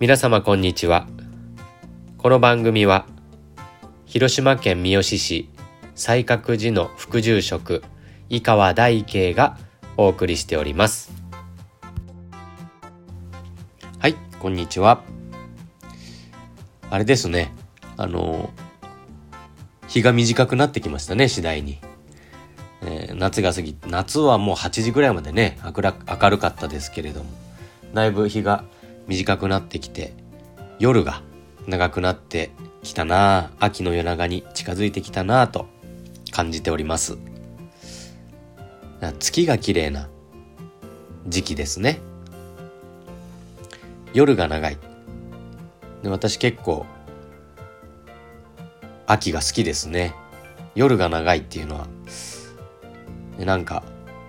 皆様こんにちは。この番組は広島県三次市西角寺の副住職井川大慶がお送りしております。はいこんにちは。あれですね。あの日が短くなってきましたね次第に、えー、夏が過ぎ夏はもう8時ぐらいまでね明るかったですけれどもだいぶ日が短くなってきて夜が長くなってきたな秋の夜長に近づいてきたなと感じております。月が綺麗な時期ですね。夜が長い。で私結構秋が好きですね。夜が長いっていうのはなんか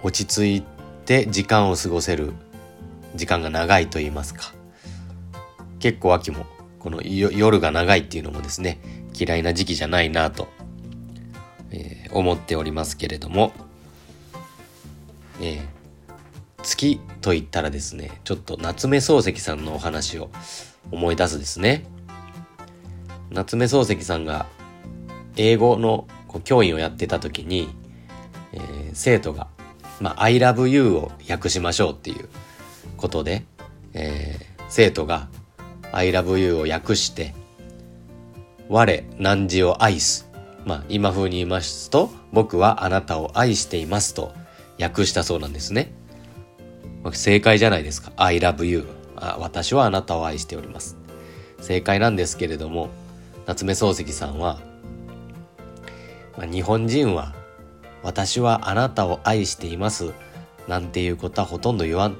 落ち着いて時間を過ごせる時間が長いと言いますか。結構秋もこの夜が長いっていうのもですね嫌いな時期じゃないなと、えー、思っておりますけれども、えー、月と言ったらですねちょっと夏目漱石さんのお話を思い出すですね。夏目漱石さんが英語の教員をやってた時に、えー、生徒が、まあ、I love you を訳しましょうっていうことで、えー、生徒が I love you を訳して、我汝を愛す。まあ、今風に言いますと、僕はあなたを愛していますと訳したそうなんですね。正解じゃないですか。I love you. あ私はあなたを愛しております。正解なんですけれども、夏目漱石さんは、まあ、日本人は私はあなたを愛していますなんていうことはほとんど言わん。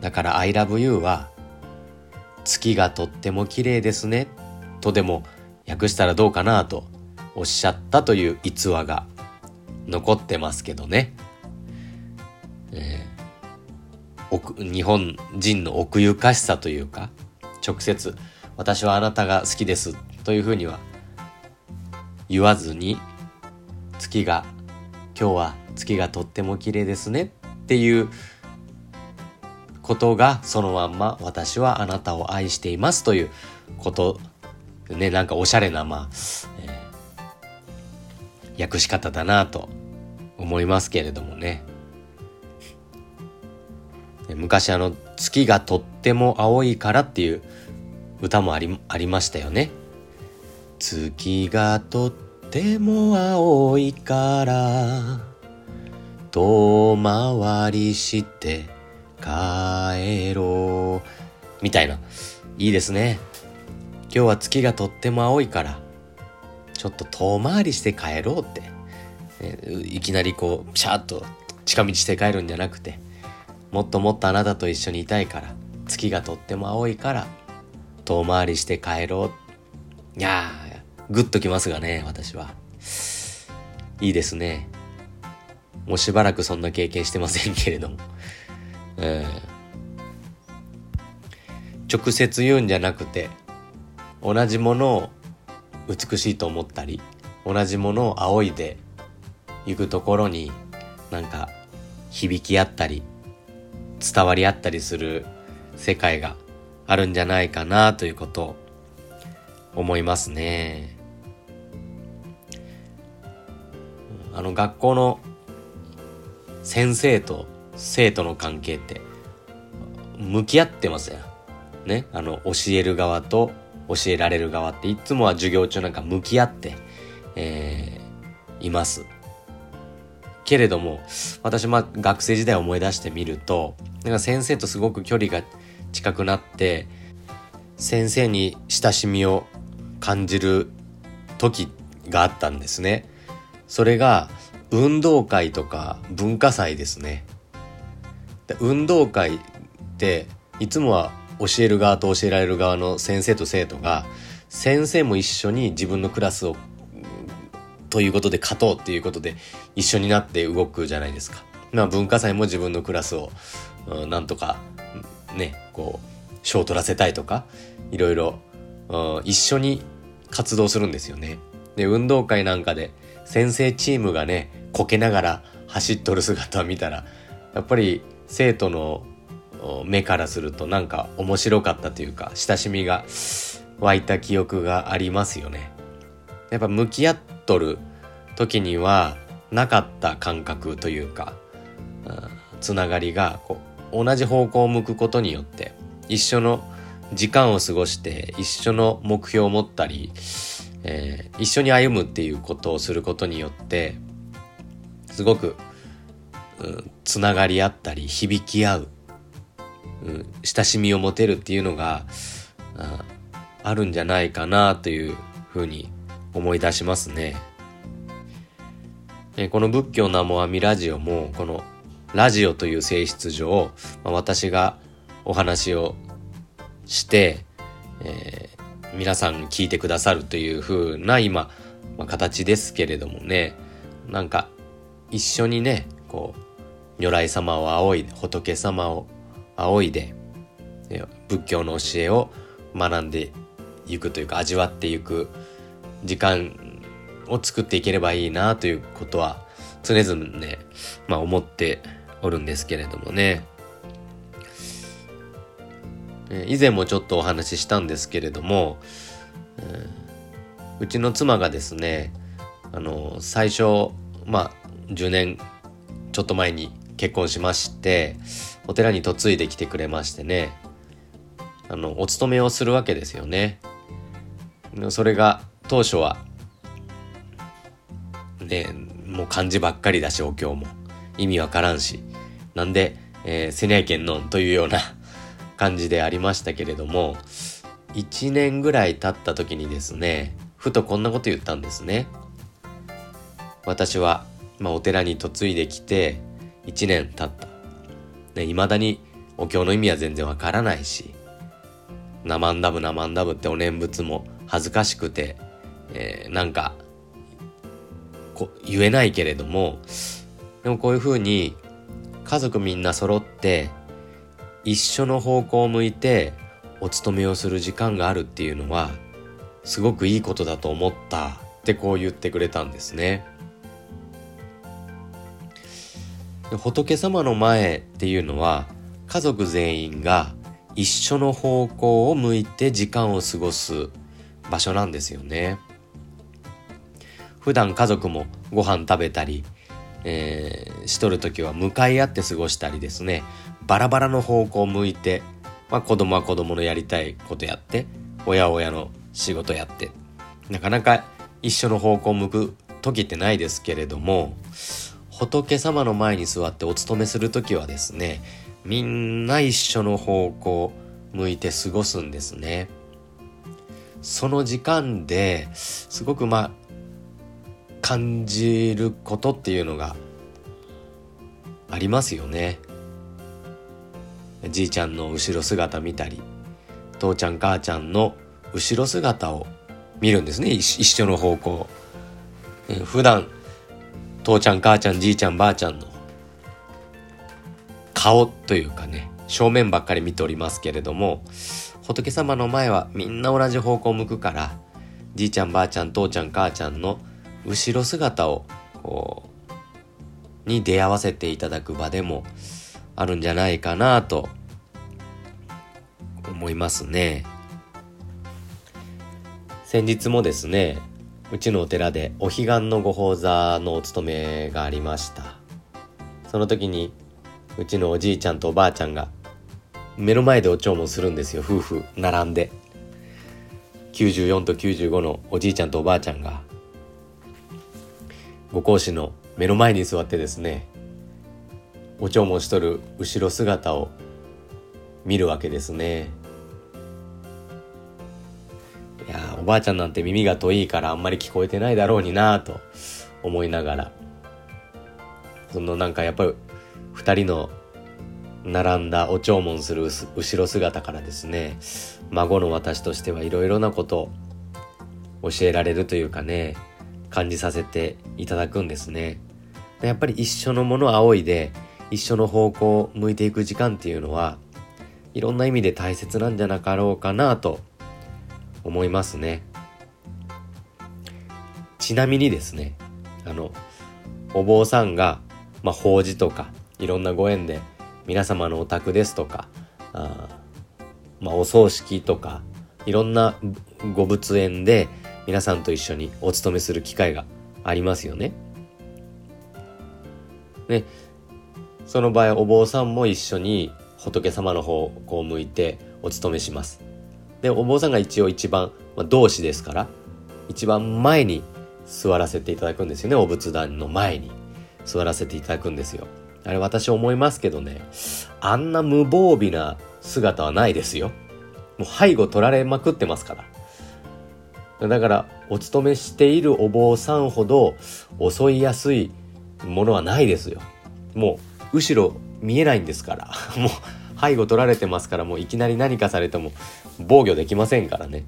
だから I love you は月がとっても綺麗ですねとでも訳したらどうかなとおっしゃったという逸話が残ってますけどね。えー、日本人の奥ゆかしさというか直接私はあなたが好きですというふうには言わずに月が今日は月がとっても綺麗ですねっていうことがそのまんま私はあなたを愛していますということねなんかおしゃれなまあ、えー、訳し方だなと思いますけれどもね昔あの「月がとっても青いから」っていう歌もありありましたよね。月がとっても青いから遠回りして帰ろう。みたいな。いいですね。今日は月がとっても青いから、ちょっと遠回りして帰ろうって。いきなりこう、ピシャッと近道して帰るんじゃなくて、もっともっとあなたと一緒にいたいから、月がとっても青いから、遠回りして帰ろう。いやー、グッときますがね、私は。いいですね。もうしばらくそんな経験してませんけれども。えー、直接言うんじゃなくて同じものを美しいと思ったり同じものを仰いで行くところになんか響き合ったり伝わり合ったりする世界があるんじゃないかなということを思いますね。あの学校の先生と生徒の関係って向き合ってますよ。ね？あの、教える側と教えられる側っていつもは授業中なんか向き合って、えー、います。けれども、私ま学生時代を思い出してみると、なんか先生とすごく距離が近くなって、先生に親しみを感じる時があったんですね。それが運動会とか文化祭ですね。運動会っていつもは教える側と教えられる側の先生と生徒が先生も一緒に自分のクラスをということで勝とうっていうことで一緒になって動くじゃないですか。まあ文化祭も自分のクラスを、うん、なんとかねこう賞を取らせたいとかいろいろ、うん、一緒に活動するんですよね。で運動会なんかで先生チームがねこけながら走っとる姿を見たらやっぱり生徒の目からするとなんか面白かったというか親しみが湧いた記憶がありますよね。やっぱ向き合っとる時にはなかった感覚というか、うん、つながりがこう同じ方向を向くことによって一緒の時間を過ごして一緒の目標を持ったり、えー、一緒に歩むっていうことをすることによってすごく、うん、つながり合ったり響き合う、うん、親しみを持てるっていうのが、うん、あるんじゃないかなというふうに思い出しますね。えこの仏教ナモアミラジオもこのラジオという性質上、まあ、私がお話をして、えー、皆さん聞いてくださるという風な今、まあ、形ですけれどもねなんか一緒にねこう如来様を仰いで仏様を仰いで仏教の教えを学んでいくというか味わっていく時間を作っていければいいなということは常々ね、まあ、思っておるんですけれどもね。以前もちょっとお話ししたんですけれども、うちの妻がですねあの最初まあ10年ちょっと前に結婚しましてお寺に嫁いできてくれましてねあのお勤めをするわけですよね。それが当初はねもう漢字ばっかりだしお経も意味わからんしなんで、えー、せにゃいけんのんというような感じでありましたけれども1年ぐらい経った時にですねふとこんなこと言ったんですね。私は、まあ、お寺に嫁いできて1年経った。ね、未だにお経の意味は全然わからないし、なまんだぶなまんだぶってお念仏も恥ずかしくて、えー、なんか、こ言えないけれども、でもこういうふうに家族みんな揃って一緒の方向を向いてお勤めをする時間があるっていうのはすごくいいことだと思ったってこう言ってくれたんですね。仏様の前っていうのは家族全員が一緒の方向を向いて時間を過ごす場所なんですよね。普段家族もご飯食べたり、えー、しとる時は向かい合って過ごしたりですねバラバラの方向を向いて、まあ、子供は子供のやりたいことやって親親の仕事やってなかなか一緒の方向を向く時ってないですけれども仏様の前に座ってお勤めする時はですねみんな一緒の方向向いて過ごすんですね。その時間ですごくまあ感じることっていうのがありますよね。じいちゃんの後ろ姿見たり父ちゃん母ちゃんの後ろ姿を見るんですね。一緒の方向。普段父ちゃん母ちゃんじいちゃんばあちゃんの顔というかね正面ばっかり見ておりますけれども仏様の前はみんな同じ方向を向くからじいちゃんばあちゃん父ちゃん母ちゃんの後ろ姿をこうに出会わせていただく場でもあるんじゃないかなと思いますね。先日もですねうちのお寺でお彼岸のご法座のお勤めがありました。その時にうちのおじいちゃんとおばあちゃんが目の前でお弔問するんですよ夫婦並んで。94と95のおじいちゃんとおばあちゃんがご講師の目の前に座ってですねお弔問しとる後ろ姿を見るわけですね。ばあちゃんなんて耳が遠いからあんまり聞こえてないだろうになと思いながらそのなんかやっぱり2人の並んだお弔問する後ろ姿からですね孫の私としてはいろいろなことを教えられるというかね感じさせていただくんですね。やっぱり一緒のものを仰いで一緒の方向を向いていく時間っていうのはいろんな意味で大切なんじゃなかろうかなと思いますね。ちなみにですねあのお坊さんが、まあ、法事とかいろんなご縁で皆様のお宅ですとかあまあ、お葬式とかいろんなご仏縁で皆さんと一緒にお勤めする機会がありますよね。ねその場合お坊さんも一緒に仏様の方をこう向いてお勤めします。でお坊さんが一応一番、まあ、同志ですから一番前に座らせていただくんですよねお仏壇の前に座らせていただくんですよ。あれ私思いますけどねあんな無防備な姿はないですよ。もう背後取られまくってますから。だから、お勤めしているお坊さんほど襲いやすいものはないですよ。もう、後ろ見えないんですから。もう、背後取られてますから、もういきなり何かされても防御できませんからね。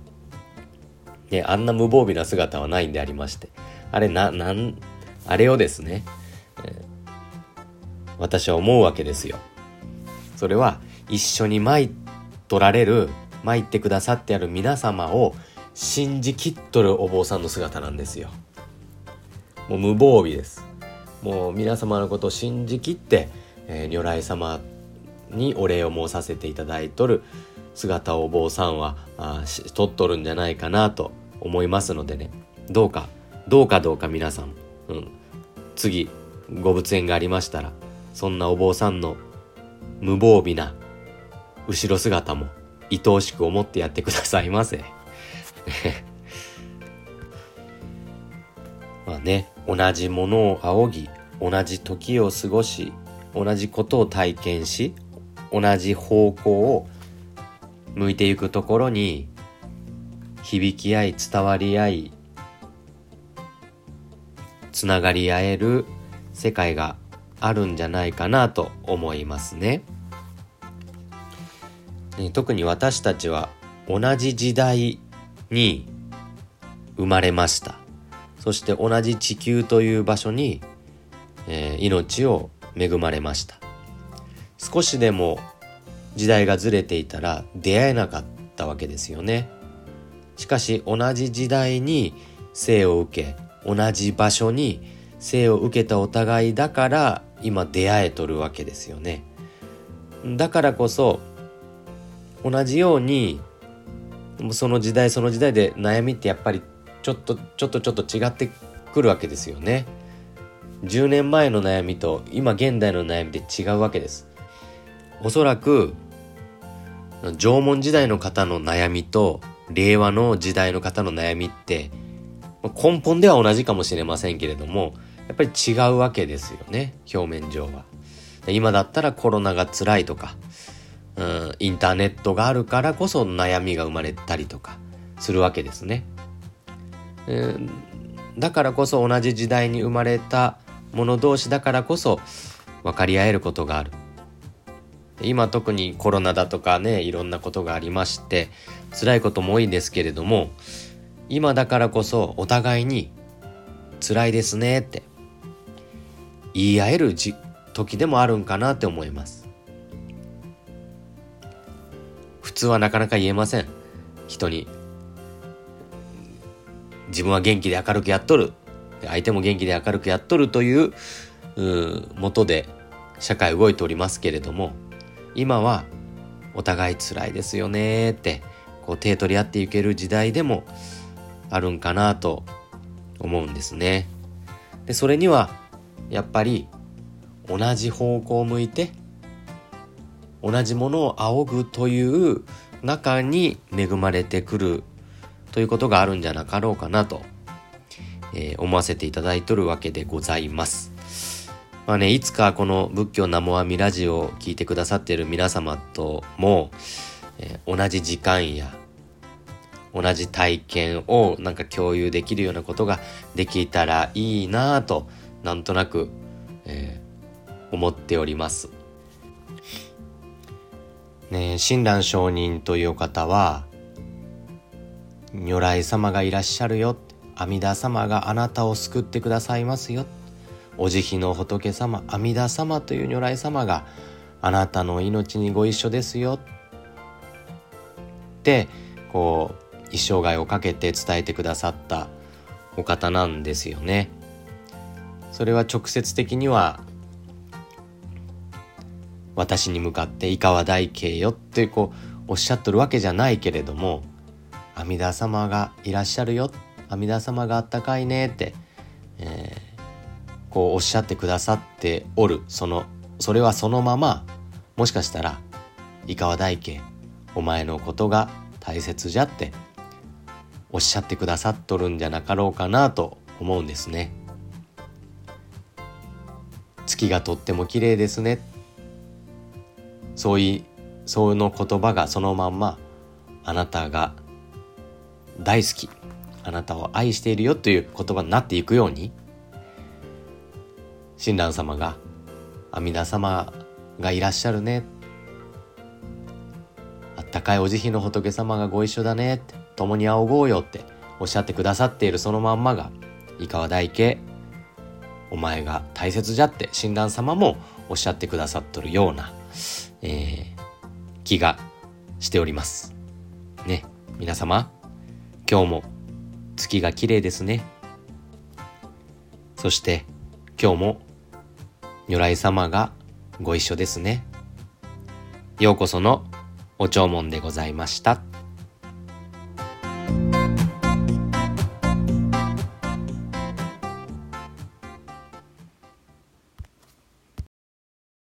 ね、あんな無防備な姿はないんでありまして。あれ、な、なん、あれをですね、えー、私は思うわけですよ。それは、一緒に参っとられる参ってくださってある皆様を信じきっとるお坊さんの姿なんですよ。もう無防備です。もう皆様のことを信じきって、えー、如来様にお礼を申させていただいとる姿をお坊さんはあ取っとるんじゃないかなと思いますのでね。どうかどうかどうか皆さん、うん、次ご仏縁がありましたらそんなお坊さんの無防備な後ろ姿も愛おしく思ってやってくださいませ。まあね、同じものを仰ぎ、同じ時を過ごし、同じことを体験し、同じ方向を向いていくところに響き合い伝わり合いつながり合える世界があるんじゃないかなと思いますね。特に私たちは同じ時代に生まれましたそして同じ地球という場所に、えー、命を恵まれました少しでも時代がずれていたら出会えなかったわけですよねしかし同じ時代に生を受け同じ場所に生を受けたお互いだから今出会えとるわけですよねだからこそ同じようにその時代その時代で悩みってやっぱりちょっとちょっとちょっと違ってくるわけですよね。10年前の悩みと今現代の悩みで違うわけです。おそらく縄文時代の方の悩みと令和の時代の方の悩みって根本では同じかもしれませんけれどもやっぱり違うわけですよね表面上は。今だったらコロナが辛いとかうん、インターネットがあるからこそ悩みが生まれたりとかするわけですね。うん、だからこそ同じ時代に生まれた者同士だからこそ分かり合えることがある。今特にコロナだとかねいろんなことがありまして辛いことも多いんですけれども今だからこそお互いに辛いですねって言い合える時でもあるんかなって思います。普通はなかなか言えません人に自分は元気で明るくやっとる相手も元気で明るくやっとるというもとで社会動いておりますけれども今はお互い辛いですよねってこう手取り合っていける時代でもあるんかなと思うんですね。でそれにはやっぱり同じ方向を向いて同じものを仰ぐという中に恵まれてくるということがあるんじゃなかろうかなと、えー、思わせていただいとるわけでございます。まあね、いつかこの仏教ナモアミラジオを聞いてくださっている皆様とも、えー、同じ時間や同じ体験をなんか共有できるようなことができたらいいなぁとなんとなく、えー、思っております。ね、親鸞上人という方は如来様がいらっしゃるよ阿弥陀様があなたを救ってくださいますよお慈悲の仏様阿弥陀様という如来様があなたの命にご一緒ですよってこう一生涯をかけて伝えてくださったお方なんですよね。それは直接的には私に向かって「井川大慶よ」ってこうおっしゃっとるわけじゃないけれども阿弥陀様がいらっしゃるよ阿弥陀様があったかいねって、えー、こうおっしゃってくださっておる。そのそれはそのままもしかしたら「井川大慶お前のことが大切じゃ」っておっしゃってくださっとるんじゃなかろうかなと思うんですね。月がとっても綺麗ですね。そういうその言葉がそのまんまあなたが大好き。あなたを愛しているよという言葉になっていくように親鸞様が阿弥陀様がいらっしゃるねあったかいお慈悲の仏様がご一緒だねって共に仰ごうよっておっしゃってくださっているそのまんまが井川大家お前が大切じゃって親鸞様もおっしゃってくださっとるような、えー、気がしております。ね、皆様、今日も月が綺麗ですね。そして今日も如来様がご一緒ですね。ようこそのお弔問でございました。